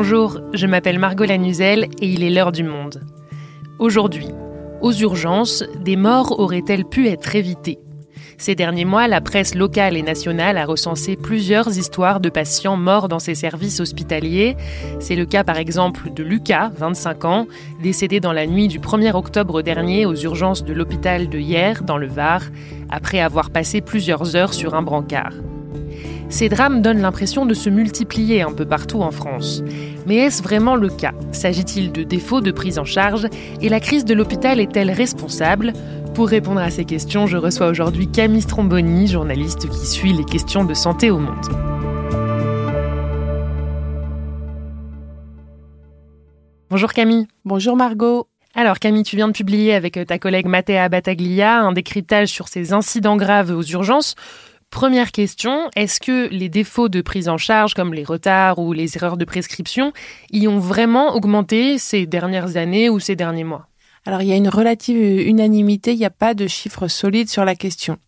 Bonjour, je m'appelle Margot Lanuzel et il est l'heure du monde. Aujourd'hui, aux urgences, des morts auraient-elles pu être évitées? Ces derniers mois, la presse locale et nationale a recensé plusieurs histoires de patients morts dans ces services hospitaliers. C'est le cas par exemple de Lucas, 25 ans, décédé dans la nuit du 1er octobre dernier aux urgences de l'hôpital de Hier, dans le Var, après avoir passé plusieurs heures sur un brancard. Ces drames donnent l'impression de se multiplier un peu partout en France. Mais est-ce vraiment le cas? S'agit-il de défauts de prise en charge? Et la crise de l'hôpital est-elle responsable? Pour répondre à ces questions, je reçois aujourd'hui Camille Stromboni, journaliste qui suit les questions de santé au monde. Bonjour Camille. Bonjour Margot. Alors Camille, tu viens de publier avec ta collègue Mathéa Battaglia un décryptage sur ces incidents graves aux urgences. Première question, est-ce que les défauts de prise en charge, comme les retards ou les erreurs de prescription, y ont vraiment augmenté ces dernières années ou ces derniers mois? Alors il y a une relative unanimité, il n'y a pas de chiffres solides sur la question.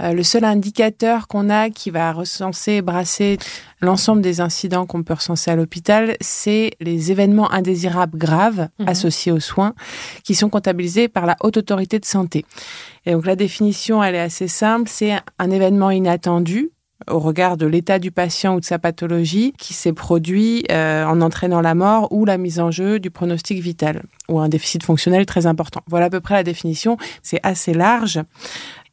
Euh, le seul indicateur qu'on a qui va recenser, brasser l'ensemble des incidents qu'on peut recenser à l'hôpital, c'est les événements indésirables graves mhm. associés aux soins qui sont comptabilisés par la haute autorité de santé. Et donc la définition, elle est assez simple, c'est un événement inattendu au regard de l'état du patient ou de sa pathologie qui s'est produit euh, en entraînant la mort ou la mise en jeu du pronostic vital ou un déficit fonctionnel très important. Voilà à peu près la définition. C'est assez large.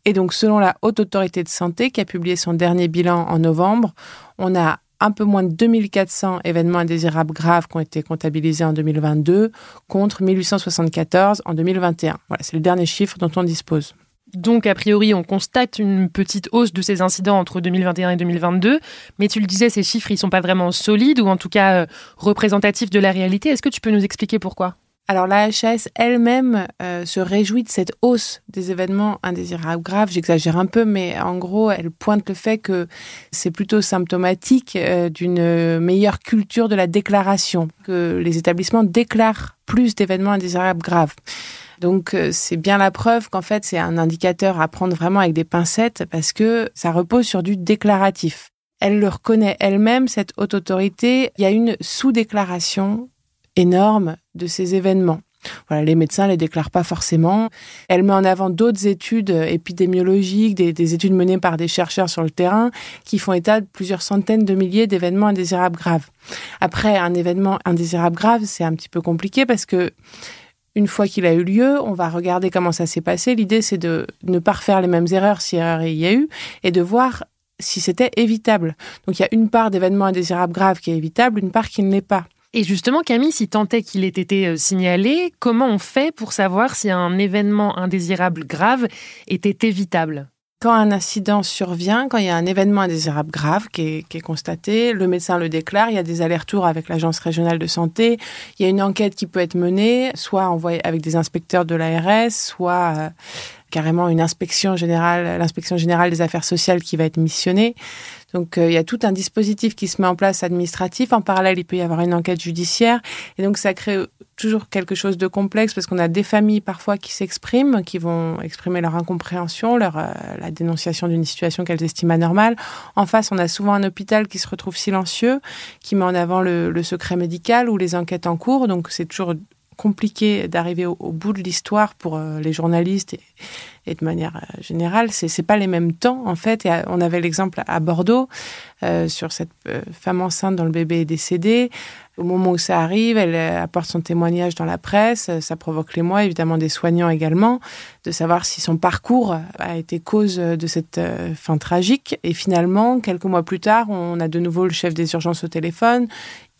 Et donc, selon la Haute Autorité de Santé, qui a publié son dernier bilan en novembre, on a un peu moins de 2400 événements indésirables graves qui ont été comptabilisés en 2022 contre 1874 en 2021. Voilà, c'est le dernier chiffre dont on dispose. Donc, a priori, on constate une petite hausse de ces incidents entre 2021 et 2022. Mais tu le disais, ces chiffres, ils sont pas vraiment solides ou en tout cas euh, représentatifs de la réalité. Est-ce que tu peux nous expliquer pourquoi? Alors la HAS elle-même euh, se réjouit de cette hausse des événements indésirables graves. J'exagère un peu, mais en gros, elle pointe le fait que c'est plutôt symptomatique euh, d'une meilleure culture de la déclaration, que les établissements déclarent plus d'événements indésirables graves. Donc euh, c'est bien la preuve qu'en fait c'est un indicateur à prendre vraiment avec des pincettes parce que ça repose sur du déclaratif. Elle le reconnaît elle-même, cette haute autorité. Il y a une sous-déclaration énorme de ces événements. Voilà, les médecins les déclarent pas forcément. Elle met en avant d'autres études épidémiologiques, des, études menées par des chercheurs sur le terrain, qui font état de plusieurs centaines de milliers d'événements indésirables graves. Après, un événement indésirable grave, c'est un petit peu compliqué parce que une fois qu'il a eu lieu, on va regarder comment ça s'est passé. L'idée, c'est de ne pas refaire les mêmes erreurs si erreur il y a eu et de voir si c'était évitable. Donc, il y a une part d'événements indésirables graves qui est évitable, une part qui ne l'est pas. Et justement, Camille, si tant est qu'il ait été euh, signalé, comment on fait pour savoir si un événement indésirable grave était évitable? Quand un incident survient, quand il y a un événement indésirable grave qui est, constaté, le médecin le déclare, il y a des allers-retours avec l'agence régionale de santé, il y a une enquête qui peut être menée, soit avec des inspecteurs de l'ARS, soit euh, carrément une inspection générale, l'inspection générale des affaires sociales qui va être missionnée. Donc euh, il y a tout un dispositif qui se met en place administratif. En parallèle, il peut y avoir une enquête judiciaire. Et donc ça crée toujours quelque chose de complexe parce qu'on a des familles parfois qui s'expriment, qui vont exprimer leur incompréhension, leur, euh, la dénonciation d'une situation qu'elles estiment anormale. En face, on a souvent un hôpital qui se retrouve silencieux, qui met en avant le, le secret médical ou les enquêtes en cours. Donc c'est toujours compliqué d'arriver au, bout de l'histoire pour euh, les journalistes et, de manière euh, générale. C'est c'est pas les mêmes temps en fait. Et on avait l'exemple à Bordeaux euh, sur cette femme enceinte dont le bébé est décédé. Au moment où ça arrive, elle apporte son témoignage dans la presse. Ça provoque l'émoi, évidemment des soignants également, de savoir si son parcours a été cause de cette fin tragique. Et finalement, quelques mois plus tard, on a de nouveau le chef des urgences au téléphone.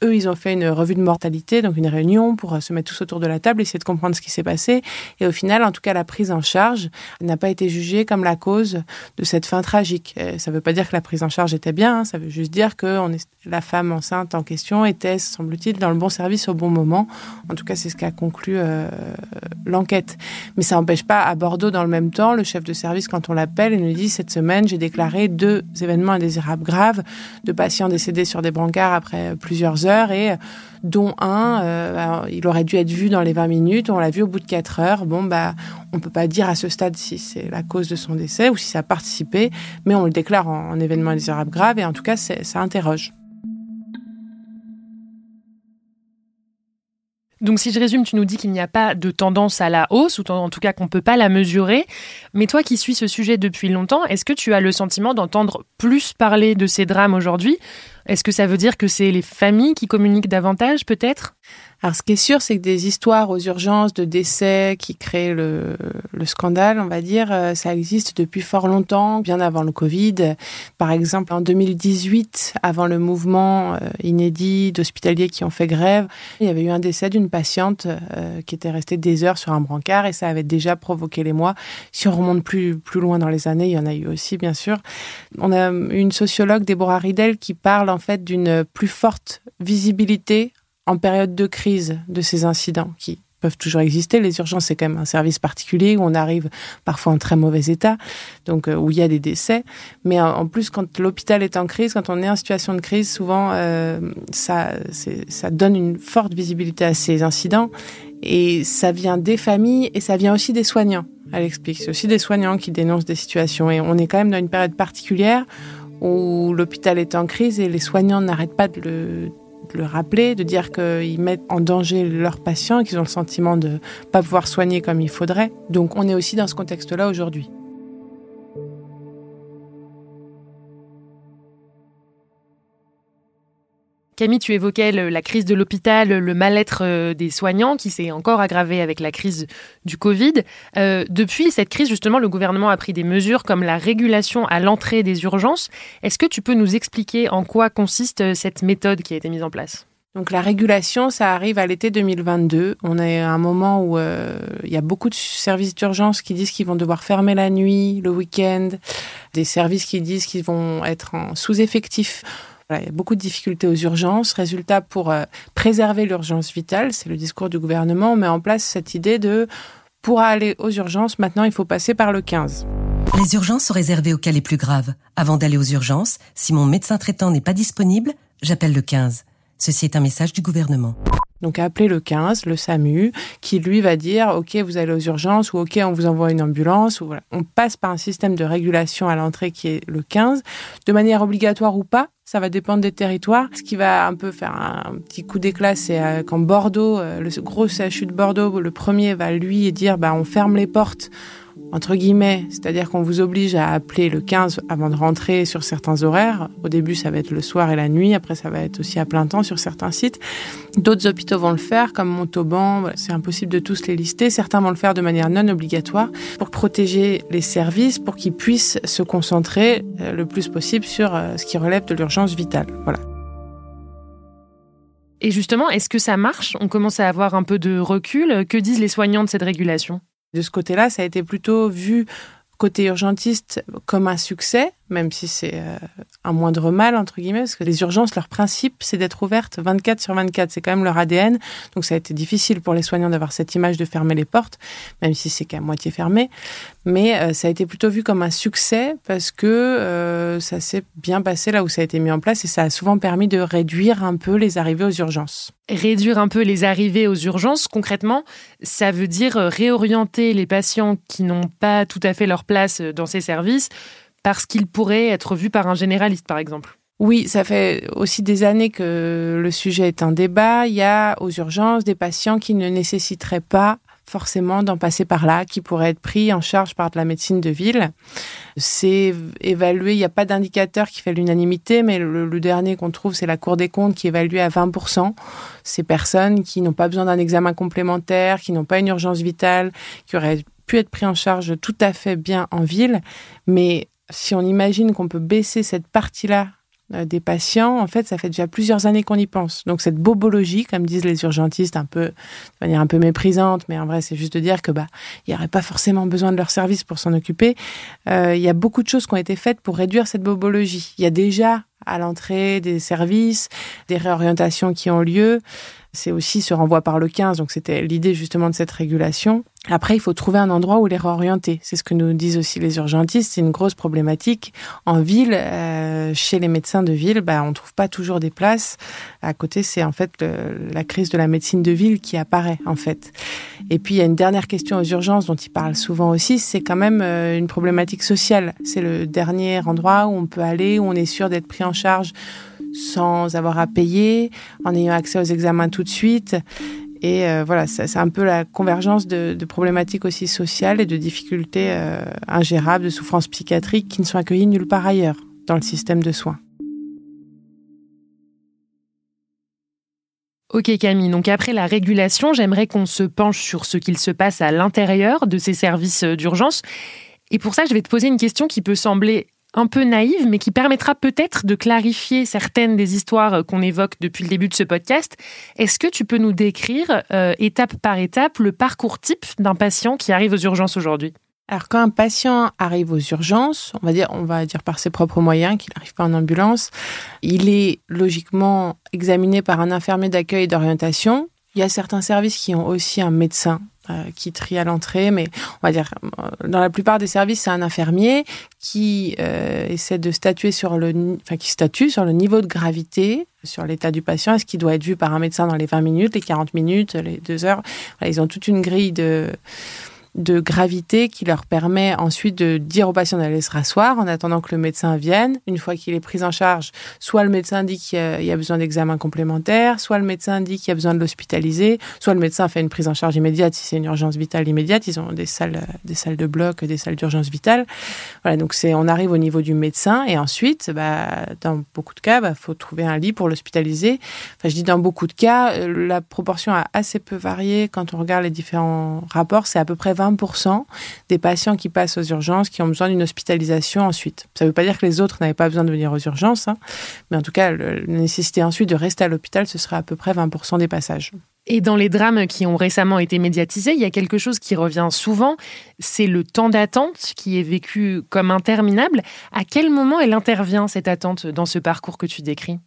Eux, ils ont fait une revue de mortalité, donc une réunion pour euh, se mettre tous autour de la table, essayer de comprendre ce qui s'est passé. Et au final, en tout cas, la prise en charge n'a pas été jugée comme la cause de cette fin tragique. Euh, ça ne veut pas dire que la prise en charge était bien, hein, ça veut juste dire que la femme enceinte en question était, semble-t-il, dans le bon service au bon moment. En tout cas, c'est ce qu'a conclu euh, l'enquête. Mais ça n'empêche pas, à Bordeaux, dans le même temps, le chef de service, quand on l'appelle, il nous dit, cette semaine, j'ai déclaré deux événements indésirables graves de patients décédés sur des brancards après plusieurs heures et dont un, euh, il aurait dû être vu dans les 20 minutes, on l'a vu au bout de 4 heures. Bon, bah, on peut pas dire à ce stade si c'est la cause de son décès ou si ça a participé, mais on le déclare en, événement indésirable grave et en tout cas, ça interroge. Donc si je résume, tu nous dis qu'il n'y a pas de tendance à la hausse, ou en tout cas qu'on ne peut pas la mesurer. Mais toi qui suis ce sujet depuis longtemps, est-ce que tu as le sentiment d'entendre plus parler de ces drames aujourd'hui? Est-ce que ça veut dire que c'est les familles qui communiquent davantage peut-être? Alors, ce qui est sûr, c'est que des histoires aux urgences de décès qui créent le, le scandale, on va dire, euh, ça existe depuis fort longtemps, bien avant le Covid. Par exemple, en 2018, avant le mouvement euh, inédit d'hospitaliers qui ont fait grève, il y avait eu un décès d'une patiente euh, qui était restée des heures sur un brancard et ça avait déjà provoqué les mois. Si on remonte plus, plus loin dans les années, il y en a eu aussi, bien sûr. On a une sociologue, Deborah Riedel, qui parle en fait d'une plus forte visibilité en période de crise de ces incidents qui peuvent toujours exister. Les urgences, c'est quand même un service particulier où on arrive parfois en très mauvais état, donc euh, où il y a des décès. Mais en plus, quand l'hôpital est en crise, quand on est en situation de crise, souvent euh, ça, ça donne une forte visibilité à ces incidents et ça vient des familles et ça vient aussi des soignants. Elle explique, c'est aussi des soignants qui dénoncent des situations et on est quand même dans une période particulière où l'hôpital est en crise et les soignants n'arrêtent pas de le le rappeler, de dire qu'ils mettent en danger leurs patients, qu'ils ont le sentiment de ne pas pouvoir soigner comme il faudrait. Donc on est aussi dans ce contexte-là aujourd'hui. Camille, tu évoquais la crise de l'hôpital, le mal-être euh, des soignants qui s'est encore aggravé avec la crise du Covid. Euh, depuis cette crise, justement, le gouvernement a pris des mesures comme la régulation à l'entrée des urgences. Est-ce que tu peux nous expliquer en quoi consiste euh, cette méthode qui a été mise en place? Donc la régulation, ça arrive à l'été 2022. On est à un moment où il y a beaucoup de services d'urgence qui disent qu'ils vont devoir fermer la nuit, le week-end, des services qui disent qu'ils vont être en sous-effectif il y a beaucoup de difficultés aux urgences. Résultat, pour euh, préserver l'urgence vitale, c'est le discours du gouvernement, on met en place cette idée de pour aller aux urgences, maintenant, il faut passer par le 15. Les urgences sont réservées aux cas les plus graves. Avant d'aller aux urgences, si mon médecin traitant n'est pas disponible, j'appelle le 15. Ceci est un message du gouvernement. Donc appelez le 15, le SAMU, qui lui va dire OK, vous allez aux urgences ou OK, on vous envoie une ambulance. Ou voilà. On passe par un système de régulation à l'entrée qui est le 15, de manière obligatoire ou pas. Ça va dépendre des territoires. Ce qui va un peu faire un petit coup d'éclat, c'est euh, quand Bordeaux, euh, le gros CHU de Bordeaux, le premier va lui dire bah, on ferme les portes entre guillemets, c'est-à-dire qu'on vous oblige à appeler le 15 avant de rentrer sur certains horaires. Au début, ça va être le soir et la nuit, après ça va être aussi à plein temps sur certains sites. D'autres hôpitaux vont le faire, comme Montauban, c'est impossible de tous les lister. Certains vont le faire de manière non obligatoire pour protéger les services, pour qu'ils puissent se concentrer euh, le plus possible sur euh, ce qui relève de l'urgence vitale. Voilà. Et justement, est-ce que ça marche? On commence à avoir un peu de recul. Que disent les soignants de cette régulation? De ce côté-là, ça a été plutôt vu côté urgentiste comme un succès, même si c'est euh, un moindre mal, entre guillemets, parce que les urgences, leur principe, c'est d'être ouvertes 24 sur 24. C'est quand même leur ADN. Donc ça a été difficile pour les soignants d'avoir cette image de fermer les portes, même si c'est qu'à moitié fermé. Mais euh, ça a été plutôt vu comme un succès parce que euh, ça s'est bien passé là où ça a été mis en place et ça a souvent permis de réduire un peu les arrivées aux urgences. Réduire un peu les arrivées aux urgences, concrètement, ça veut dire réorienter les patients qui n'ont pas tout à fait leur place dans ces services parce qu'il pourrait être vu par un généraliste, par exemple. Oui, ça fait aussi des années que le sujet est un débat. Il y a aux urgences des patients qui ne nécessiteraient pas forcément d'en passer par là, qui pourraient être pris en charge par de la médecine de ville. C'est évalué, il n'y a pas d'indicateur qui fait l'unanimité, mais le, le dernier qu'on trouve, c'est la Cour des comptes qui évalue à 20% ces personnes qui n'ont pas besoin d'un examen complémentaire, qui n'ont pas une urgence vitale, qui auraient pu être pris en charge tout à fait bien en ville, mais si on imagine qu'on peut baisser cette partie-là euh, des patients, en fait, ça fait déjà plusieurs années qu'on y pense. Donc cette bobologie, comme disent les urgentistes, un peu de manière un peu méprisante, mais en vrai, c'est juste de dire que bah il n'y aurait pas forcément besoin de leur service pour s'en occuper. Euh, il y a beaucoup de choses qui ont été faites pour réduire cette bobologie. Il y a déjà à l'entrée des services, des réorientations qui ont lieu. C'est aussi ce renvoi par le 15, donc c'était l'idée justement de cette régulation. Après, il faut trouver un endroit où les réorienter. C'est ce que nous disent aussi les urgentistes. C'est une grosse problématique. En ville, euh, chez les médecins de ville, bah, on trouve pas toujours des places. À côté, c'est en fait la crise de la médecine de ville qui apparaît, en fait. Et puis, il y a une dernière question aux urgences dont ils parlent souvent aussi. C'est quand même euh, une problématique sociale. C'est le dernier endroit où on peut aller, où on est sûr d'être pris en charge sans avoir à payer, en ayant accès aux examens tout de suite. Et euh, voilà, c'est un peu la convergence de, problématiques aussi sociales et de difficultés euh, ingérables, de souffrances psychiatriques qui ne sont accueillies nulle part ailleurs dans le système de soins. Ok Camille, donc après la régulation, j'aimerais qu'on se penche sur ce qu'il se passe à l'intérieur de ces services d'urgence. Et pour ça, je vais te poser une question qui peut sembler un peu naïve, mais qui permettra peut-être de clarifier certaines des histoires qu'on évoque depuis le début de ce podcast. Est-ce que tu peux nous décrire, euh, étape par étape, le parcours type d'un patient qui arrive aux urgences aujourd'hui? Alors quand un patient arrive aux urgences, on va dire, on va dire par ses propres moyens, qu'il n'arrive pas en ambulance, il est logiquement examiné par un infirmier d'accueil et d'orientation. Il y a certains services qui ont aussi un médecin euh, qui trie à l'entrée, mais on va dire euh, dans la plupart des services, c'est un infirmier qui euh, essaie de statuer sur le, enfin qui statue sur le niveau de gravité, sur l'état du patient. Est-ce qu'il doit être vu par un médecin dans les 20 minutes, les 40 minutes, les 2 heures Ils ont toute une grille de de gravité qui leur permet ensuite de dire au patient d'aller se rasseoir en attendant que le médecin vienne. Une fois qu'il est pris en charge, soit le médecin dit qu'il y a besoin d'examen complémentaire, soit le médecin dit qu'il y a besoin de l'hospitaliser, soit le médecin fait une prise en charge immédiate si c'est une urgence vitale immédiate. Ils ont des salles, des salles de bloc, des salles d'urgence vitale. Voilà, donc c'est, on arrive au niveau du médecin et ensuite, bah, dans beaucoup de cas, il bah, faut trouver un lit pour l'hospitaliser. Enfin, je dis dans beaucoup de cas, euh, la proportion a assez peu varié quand on regarde les différents rapports. C'est à peu près 20% des patients qui passent aux urgences qui ont besoin d'une hospitalisation ensuite. Ça ne veut pas dire que les autres n'avaient pas besoin de venir aux urgences, hein, mais en tout cas, la nécessité ensuite de rester à l'hôpital, ce serait à peu près 20% des passages. Et dans les drames qui ont récemment été médiatisés, il y a quelque chose qui revient souvent, c'est le temps d'attente qui est vécu comme interminable. À quel moment elle intervient, cette attente, dans ce parcours que tu décris?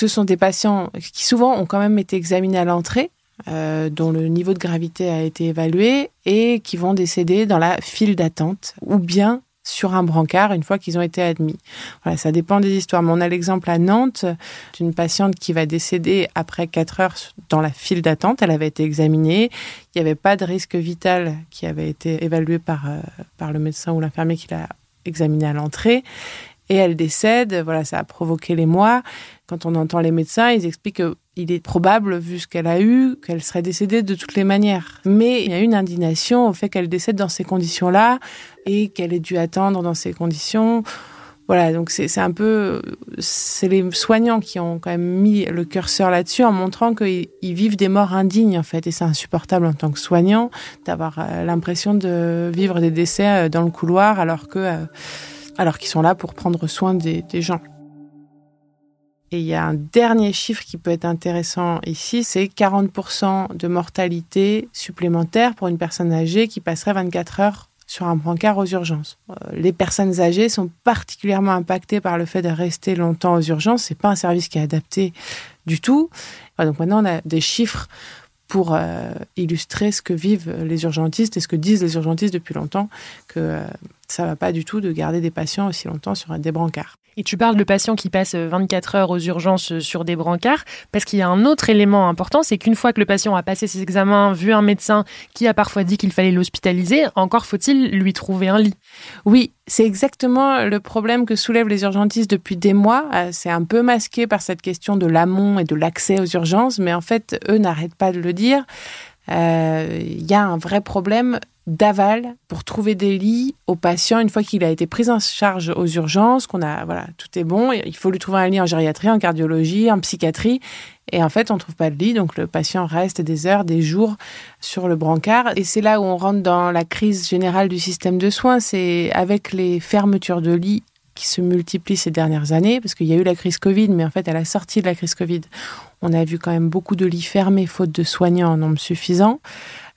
Ce sont des patients qui souvent ont quand même été examinés à l'entrée, euh, dont le niveau de gravité a été évalué et qui vont décéder dans la file d'attente ou bien sur un brancard une fois qu'ils ont été admis. Voilà, ça dépend des histoires. Mais on a l'exemple à Nantes d'une patiente qui va décéder après 4 heures dans la file d'attente. Elle avait été examinée. Il n'y avait pas de risque vital qui avait été évalué par, euh, par le médecin ou l'infirmier qui l'a examinée à l'entrée et elle décède. Voilà, ça a provoqué les mois. Quand on entend les médecins, ils expliquent qu'il est probable, vu ce qu'elle a eu, qu'elle serait décédée de toutes les manières. Mais il y a une indignation au fait qu'elle décède dans ces conditions-là et qu'elle ait dû attendre dans ces conditions. Voilà, donc c'est un peu, c'est les soignants qui ont quand même mis le curseur là-dessus en montrant qu'ils vivent des morts indignes en fait, et c'est insupportable en tant que soignant d'avoir euh, l'impression de vivre des décès euh, dans le couloir alors que euh, alors qu'ils sont là pour prendre soin des, gens. Et il y a un dernier chiffre qui peut être intéressant ici, c'est 40% de mortalité supplémentaire pour une personne âgée qui passerait 24 heures sur un brancard aux urgences. Euh, les personnes âgées sont particulièrement impactées par le fait de rester longtemps aux urgences. C'est pas un service qui est adapté du tout. Donc maintenant, on a des chiffres pour euh, illustrer ce que vivent les urgentistes et ce que disent les urgentistes depuis longtemps, que euh, ça va pas du tout de garder des patients aussi longtemps sur des brancards. Et tu parles de patients qui passent 24 heures aux urgences sur des brancards, parce qu'il y a un autre élément important, c'est qu'une fois que le patient a passé ses examens, vu un médecin qui a parfois dit qu'il fallait l'hospitaliser, encore faut-il lui trouver un lit. Oui, c'est exactement le problème que soulèvent les urgentistes depuis des mois. Euh, c'est un peu masqué par cette question de l'amont et de l'accès aux urgences, mais en fait, eux n'arrêtent pas de le dire. Euh, il y a un vrai problème d'aval pour trouver des lits aux patients une fois qu'il a été pris en charge aux urgences, qu'on a, voilà, tout est bon. Il faut lui trouver un lit en gériatrie, en cardiologie, en psychiatrie. Et en fait, on trouve pas de lit, donc le patient reste des heures, des jours sur le brancard. Et c'est là où on rentre dans la crise générale du système de soins. C'est avec les fermetures de lits qui se multiplient ces dernières années, parce qu'il y a eu la crise Covid, mais en fait, à la sortie de la crise Covid, on a vu quand même beaucoup de lits fermés, faute de soignants en nombre suffisant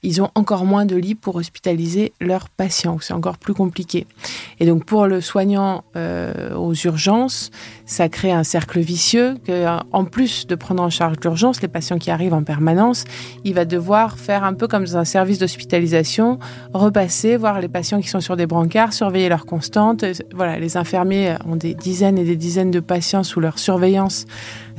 ils ont encore moins de lits pour hospitaliser leurs patients. C'est encore plus compliqué. Et donc pour le soignant euh, aux urgences, ça crée un cercle vicieux que, en plus de prendre en charge l'urgence, les patients qui arrivent en permanence, il va devoir faire un peu comme dans un service d'hospitalisation, repasser, voir les patients qui sont sur des brancards, surveiller leur constante. Voilà, les infirmiers ont des dizaines et des dizaines de patients sous leur surveillance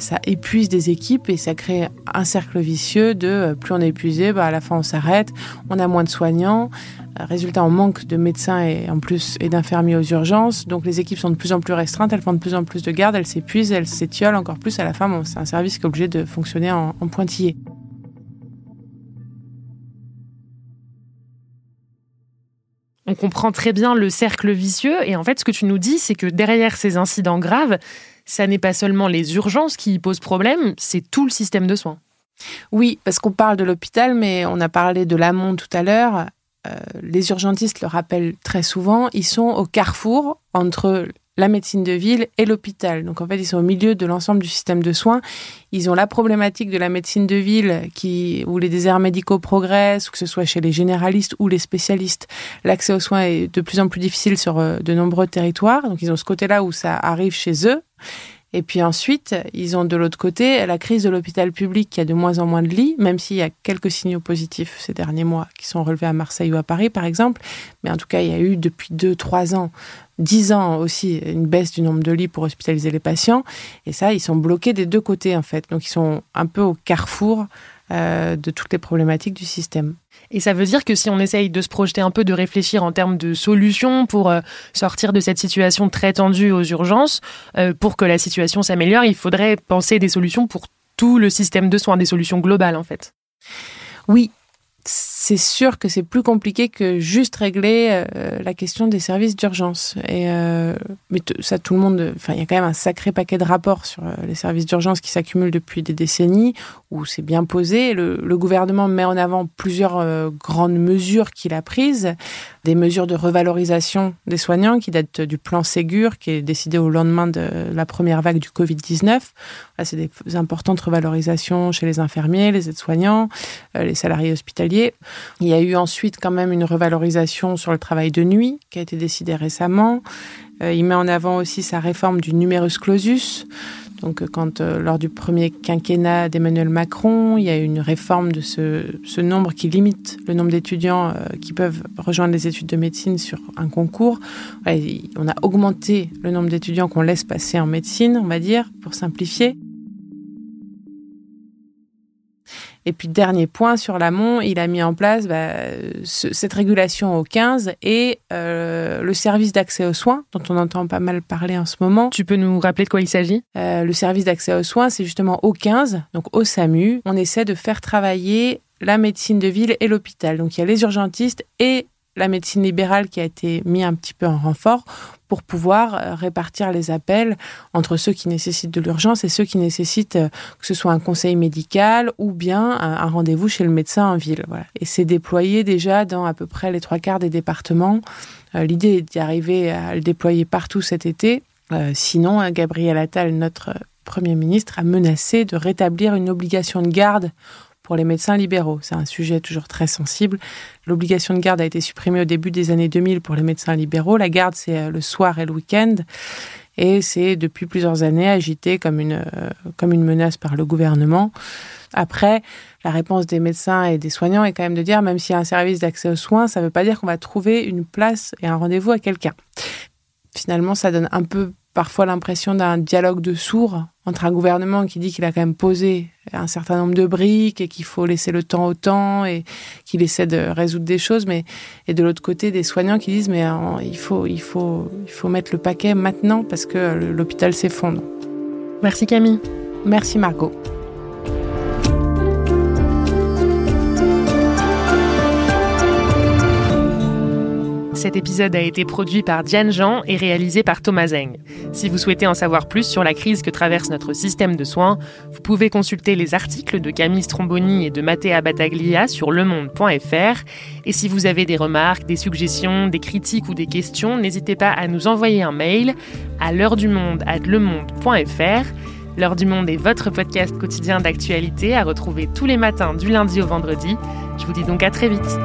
ça épuise des équipes et ça crée un cercle vicieux de euh, plus on est épuisé, bah à la fin on s'arrête, on a moins de soignants. Euh, résultat, on manque de médecins et en plus et d'infirmiers aux urgences. Donc les équipes sont de plus en plus restreintes, elles font de plus en plus de gardes, elles s'épuisent, elles s'étiolent encore plus. À la fin, c'est un service qui est obligé de fonctionner en, en pointillé. On comprend très bien le cercle vicieux et en fait ce que tu nous dis c'est que derrière ces incidents graves, ça n'est pas seulement les urgences qui posent problème, c'est tout le système de soins. Oui, parce qu'on parle de l'hôpital, mais on a parlé de l'amont tout à l'heure. Euh, les urgentistes le rappellent très souvent, ils sont au carrefour entre la médecine de ville et l'hôpital. Donc en fait, ils sont au milieu de l'ensemble du système de soins. Ils ont la problématique de la médecine de ville qui, où les déserts médicaux progressent, que ce soit chez les généralistes ou les spécialistes. L'accès aux soins est de plus en plus difficile sur euh, de nombreux territoires. Donc ils ont ce côté-là où ça arrive chez eux. Et puis ensuite, ils ont de l'autre côté la crise de l'hôpital public qui a de moins en moins de lits, même s'il y a quelques signaux positifs ces derniers mois qui sont relevés à Marseille ou à Paris, par exemple. Mais en tout cas, il y a eu depuis deux, trois ans, dix ans aussi, une baisse du nombre de lits pour hospitaliser les patients. Et ça, ils sont bloqués des deux côtés, en fait. Donc, ils sont un peu au carrefour euh, de toutes les problématiques du système. Et ça veut dire que si on essaye de se projeter un peu, de réfléchir en termes de solutions pour euh, sortir de cette situation très tendue aux urgences, euh, pour que la situation s'améliore, il faudrait penser des solutions pour tout le système de soins, des solutions globales en fait. Oui, c'est sûr que c'est plus compliqué que juste régler euh, la question des services d'urgence. Euh, mais ça, tout le monde. Enfin, il y a quand même un sacré paquet de rapports sur euh, les services d'urgence qui s'accumulent depuis des décennies où c'est bien posé. Le, le, gouvernement met en avant plusieurs grandes mesures qu'il a prises, des mesures de revalorisation des soignants qui datent du plan Ségur qui est décidé au lendemain de la première vague du Covid 19. c'est des importantes revalorisations chez les infirmiers, les aides-soignants, les salariés hospitaliers. Il y a eu ensuite quand même une revalorisation sur le travail de nuit qui a été décidée récemment. Euh, il met en avant aussi sa réforme du numerus clausus. Donc, euh, quand euh, lors du premier quinquennat d'Emmanuel Macron, il y a eu une réforme de ce, ce nombre qui limite le nombre d'étudiants qui peuvent rejoindre les études de médecine sur un concours. on a augmenté le nombre d'étudiants qu'on laisse passer en médecine, on va dire, pour simplifier. Et puis, dernier point sur l'amont, il a mis en place bah, cette régulation au 15 et euh, le service d'accès aux soins, dont on entend pas mal parler en ce moment. Tu peux nous rappeler de quoi il s'agit? Euh, Le service d'accès aux soins, c'est justement au 15, donc au SAMU. On essaie de faire travailler la médecine de ville et l'hôpital. Donc, il y a les urgentistes et la médecine libérale qui a été mis un petit peu en renfort pour pouvoir euh, répartir les appels entre ceux qui nécessitent de l'urgence et ceux qui nécessitent euh, que ce soit un conseil médical ou bien un rendez-vous chez le médecin en ville. Et c'est déployé déjà dans à peu près les trois quarts des départements. Euh, l'idée est d'y arriver à le déployer partout cet été. sinon, Gabriel Attal, notre Premier ministre, a menacé de rétablir une obligation de garde pour les médecins libéraux. C'est un sujet toujours très sensible. L'obligation de garde a été supprimée au début des années 2000 pour les médecins libéraux. La garde, c'est euh, le soir et le week-end. Et c'est depuis plusieurs années agité comme une, euh, comme une menace par le gouvernement. Après, la réponse des médecins et des soignants est quand même de dire, même s'il y a un service d'accès aux soins, ça ne veut pas dire qu'on va trouver une place et un rendez-vous à quelqu'un. Finalement, ça donne un peu parfois l'impression d'un dialogue de sourds entre un gouvernement qui dit qu'il a quand même posé un certain nombre de briques et qu'il faut laisser le temps au temps et qu'il essaie de résoudre des choses, mais et de l'autre côté des soignants qui disent mais euh, il faut il faut il faut mettre le paquet maintenant parce que l'hôpital s'effondre. Merci Camille. Merci Margot. Cet épisode a été produit par Diane Jean et réalisé par Thomas Zeng. Si vous souhaitez en savoir plus sur la crise que traverse notre système de soins, vous pouvez consulter les articles de Camille Stromboni et de Mattea Battaglia sur lemonde.fr. Et si vous avez des remarques, des suggestions, des critiques ou des questions, n'hésitez pas à nous envoyer un mail à l'heure du monde at lemonde.fr. L'heure du monde est votre podcast quotidien d'actualité à retrouver tous les matins du lundi au vendredi. Je vous dis donc à très vite.